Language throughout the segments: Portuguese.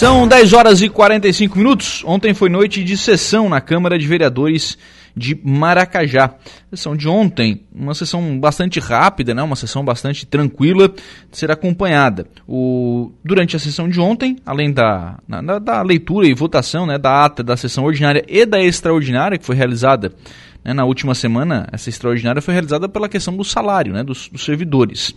São 10 horas e 45 minutos. Ontem foi noite de sessão na Câmara de Vereadores de Maracajá. Sessão de ontem, uma sessão bastante rápida, né? uma sessão bastante tranquila de ser acompanhada. O, durante a sessão de ontem, além da, da, leitura e votação né? da ata da sessão ordinária e da extraordinária, que foi realizada né, na última semana, essa extraordinária foi realizada pela questão do salário né, dos, dos, servidores.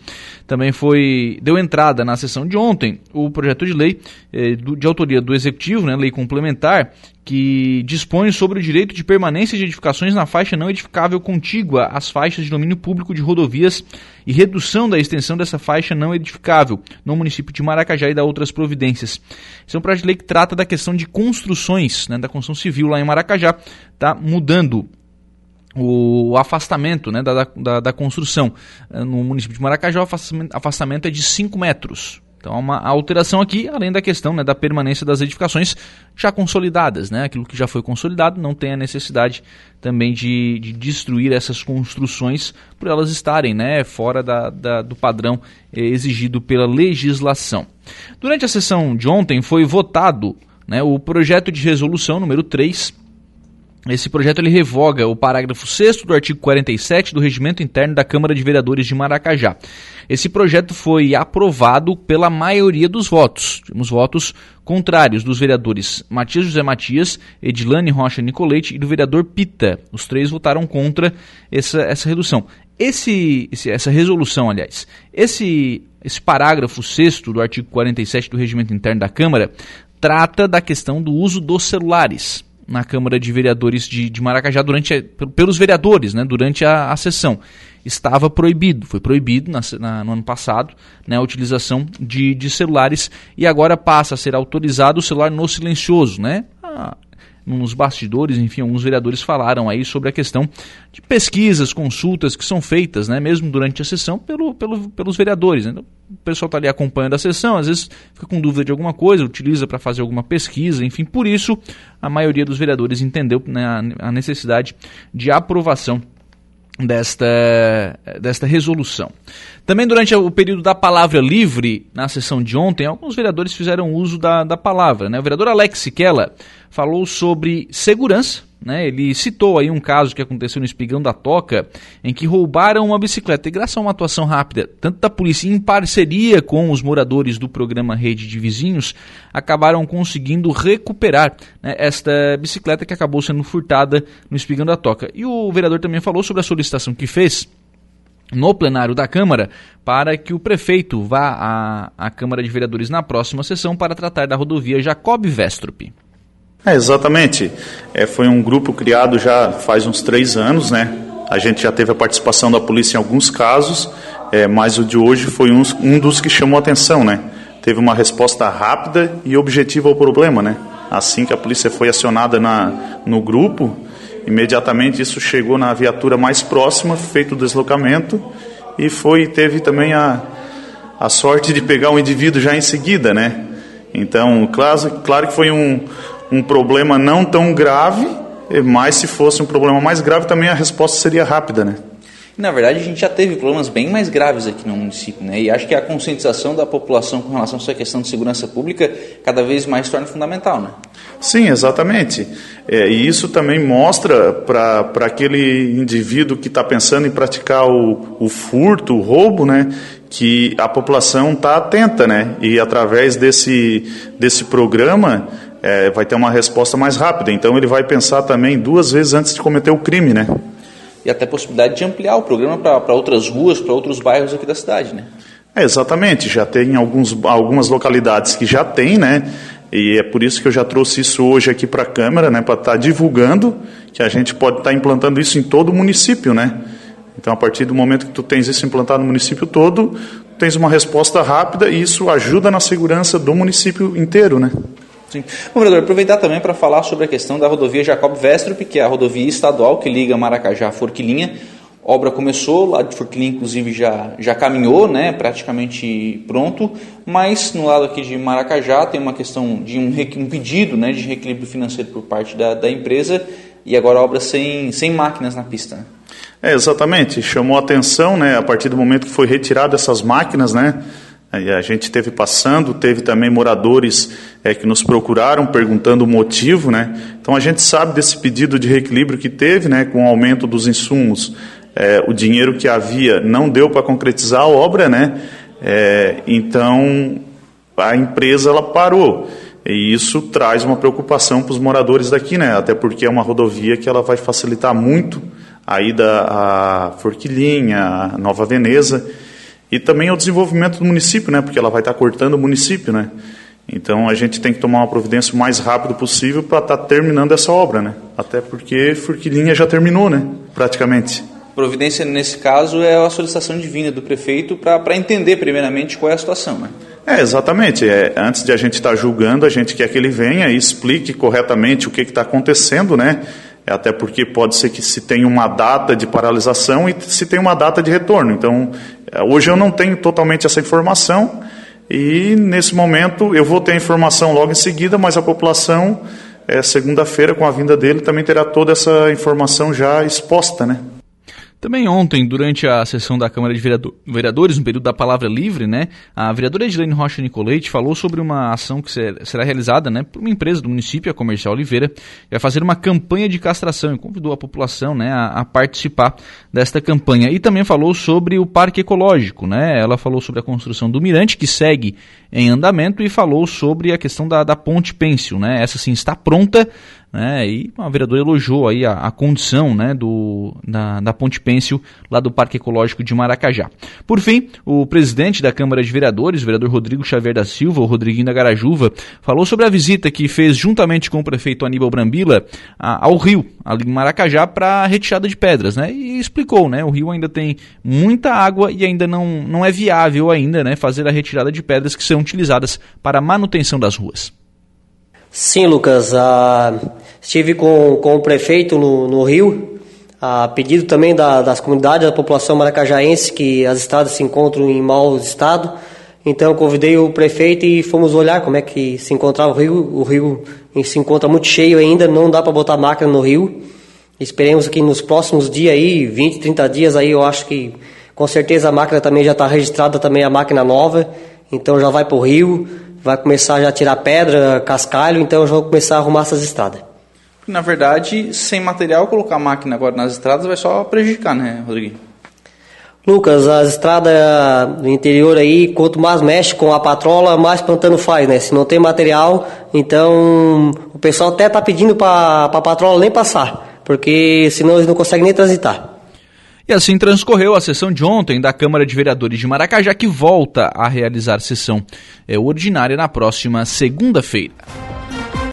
Também foi deu entrada na sessão de ontem o projeto de lei eh, do, de autoria do Executivo, né, lei complementar, que dispõe sobre o direito de permanência de edificações na faixa não edificável contígua às faixas de domínio público de rodovias e redução da extensão dessa faixa não edificável no município de Maracajá e da outras providências. Esse é um projeto de lei que trata da questão de construções, né, da construção civil lá em Maracajá, está mudando o afastamento né, da, da, da, construção. No município de Maracajá, o afastamento, afastamento é de 5 metros. Então, uma alteração aqui, além da questão né, da permanência das edificações já consolidadas. Né? Aquilo que já foi consolidado não tem a necessidade também de, de destruir essas construções por elas estarem né, fora da, da, do padrão exigido pela legislação. Durante a sessão de ontem foi votado né, o projeto de resolução número 3 esse projeto ele revoga o parágrafo 6 do artigo 47 do Regimento Interno da Câmara de Vereadores de Maracajá. Esse projeto foi aprovado pela maioria dos votos. Temos votos contrários dos vereadores Matias José Matias, Edilane Rocha Nicolete e do vereador Pita. Os três votaram contra essa, essa redução. Esse, essa resolução, aliás, esse, esse parágrafo 6 do artigo 47 do Regimento Interno da Câmara trata da questão do uso dos celulares na Câmara de Vereadores de, de Maracajá durante a, pelos vereadores, né, durante a, a sessão. Estava proibido, foi proibido na, na, no ano passado né, a utilização de, de celulares e agora passa a ser autorizado o celular no silencioso, né? Ah, nos bastidores, enfim, alguns vereadores falaram aí sobre a questão de pesquisas, consultas que são feitas, né, mesmo durante a sessão, pelo, pelo, pelos vereadores. Né? O pessoal está ali acompanhando a sessão, às vezes fica com dúvida de alguma coisa, utiliza para fazer alguma pesquisa, enfim, por isso a maioria dos vereadores entendeu né, a necessidade de aprovação desta, desta resolução. Também durante o período da palavra livre, na sessão de ontem, alguns vereadores fizeram uso da, da palavra. Né? O vereador Alex Siquela falou sobre segurança, né? Ele citou aí um caso que aconteceu no Espigão da Toca, em que roubaram uma bicicleta. E graças a uma atuação rápida, tanto da polícia em parceria com os moradores do programa Rede de Vizinhos, acabaram conseguindo recuperar né, esta bicicleta que acabou sendo furtada no Espigão da Toca. E o vereador também falou sobre a solicitação que fez no plenário da Câmara para que o prefeito vá à, à Câmara de Vereadores na próxima sessão para tratar da rodovia Jacob Vestrup. É, exatamente. É, foi um grupo criado já faz uns três anos, né? A gente já teve a participação da polícia em alguns casos, é, mas o de hoje foi um, um dos que chamou atenção, né? Teve uma resposta rápida e objetiva ao problema, né? Assim que a polícia foi acionada na, no grupo, imediatamente isso chegou na viatura mais próxima, feito o deslocamento, e foi teve também a, a sorte de pegar um indivíduo já em seguida, né? Então, claro, claro que foi um, um problema não tão grave, mas se fosse um problema mais grave também a resposta seria rápida, né? Na verdade, a gente já teve problemas bem mais graves aqui no município, né? E acho que a conscientização da população com relação a essa questão de segurança pública cada vez mais torna fundamental, né? Sim, exatamente. É, e isso também mostra para aquele indivíduo que está pensando em praticar o, o furto, o roubo, né? Que a população está atenta, né? E através desse, desse programa é, vai ter uma resposta mais rápida. Então ele vai pensar também duas vezes antes de cometer o crime, né? E até possibilidade de ampliar o programa para outras ruas, para outros bairros aqui da cidade, né? É, exatamente, já tem alguns, algumas localidades que já tem, né? E é por isso que eu já trouxe isso hoje aqui para a Câmara, né? Para estar tá divulgando que a gente pode estar tá implantando isso em todo o município, né? Então, a partir do momento que tu tens isso implantado no município todo, tens uma resposta rápida e isso ajuda na segurança do município inteiro, né? Sim. Bom, vereador, aproveitar também para falar sobre a questão da rodovia Jacob Vestrup, que é a rodovia estadual que liga Maracajá a Forquilinha. Obra começou, lá de Forquilinha, inclusive, já, já caminhou, né, praticamente pronto, mas no lado aqui de Maracajá tem uma questão de um, um pedido né, de reequilíbrio financeiro por parte da, da empresa e agora obra sem, sem máquinas na pista. É, exatamente, chamou a atenção, né, a partir do momento que foi retirada essas máquinas, né, A gente teve passando, teve também moradores é, que nos procuraram perguntando o motivo, né? Então a gente sabe desse pedido de reequilíbrio que teve, né? Com o aumento dos insumos, é, o dinheiro que havia não deu para concretizar a obra, né? É, então a empresa ela parou. E isso traz uma preocupação para os moradores daqui, né? Até porque é uma rodovia que ela vai facilitar muito a ida a Forquilinha, a Nova Veneza e também o desenvolvimento do município, né? Porque ela vai estar cortando o município, né? Então a gente tem que tomar uma providência o mais rápido possível para estar tá terminando essa obra, né? Até porque Forquilinha já terminou, né? Praticamente. Providência nesse caso é a solicitação divina do prefeito para entender primeiramente qual é a situação, né? É, exatamente. É, antes de a gente estar tá julgando, a gente quer que ele venha e explique corretamente o que está acontecendo, né? É até porque pode ser que se tenha uma data de paralisação e se tem uma data de retorno. Então, hoje eu não tenho totalmente essa informação e nesse momento eu vou ter a informação logo em seguida, mas a população, é, segunda-feira, com a vinda dele, também terá toda essa informação já exposta, né? Também ontem, durante a sessão da Câmara de Vereadores, no período da palavra livre, né, a vereadora Edilene Rocha Nicolete falou sobre uma ação que será realizada né, por uma empresa do município, a Comercial Oliveira, que vai fazer uma campanha de castração e convidou a população né, a, a, participar desta campanha. E também falou sobre o Parque Ecológico. Né, ela falou sobre a construção do Mirante, que segue em andamento, e falou sobre a questão da, da Ponte Pêncil. Né, essa sim está pronta, né, e a vereadora elogiou aí a, a condição né, do, da, da Ponte Pêncil lá do Parque Ecológico de Maracajá. Por fim, o presidente da Câmara de Vereadores, o vereador Rodrigo Xavier da Silva, o Rodriguinho da Garajuva, falou sobre a visita que fez juntamente com o prefeito Aníbal Brambila a, ao rio, ali em Maracajá, para retirada de pedras, né, e explicou, né, o rio ainda tem muita água e ainda não, não é viável ainda, né, fazer a retirada de pedras que são utilizadas para a manutenção das ruas. Sim, Lucas. Ah, estive com, com o prefeito no, no Rio, a pedido também da, das comunidades, da população maracajaense, que as estradas se encontram em mau estado. Então convidei o prefeito e fomos olhar como é que se encontrava o rio. O rio se encontra muito cheio ainda, não dá para botar máquina no rio. Esperemos que nos próximos dias aí, 20, 30 dias aí, eu acho que com certeza a máquina também já está registrada, também a máquina nova, então já vai para o rio vai começar já a tirar pedra, cascalho, então já vou começar a arrumar essas estradas. Na verdade, sem material, colocar máquina agora nas estradas vai só prejudicar, né, Rodrigo? Lucas, as estradas do interior aí, quanto mais mexe com a patrola, mais plantando faz, né? Se não tem material, então o pessoal até tá pedindo para a patrola nem passar, porque senão eles não conseguem nem transitar. E assim transcorreu a sessão de ontem da Câmara de Vereadores de Maracajá, que volta a realizar sessão é, ordinária na próxima segunda-feira.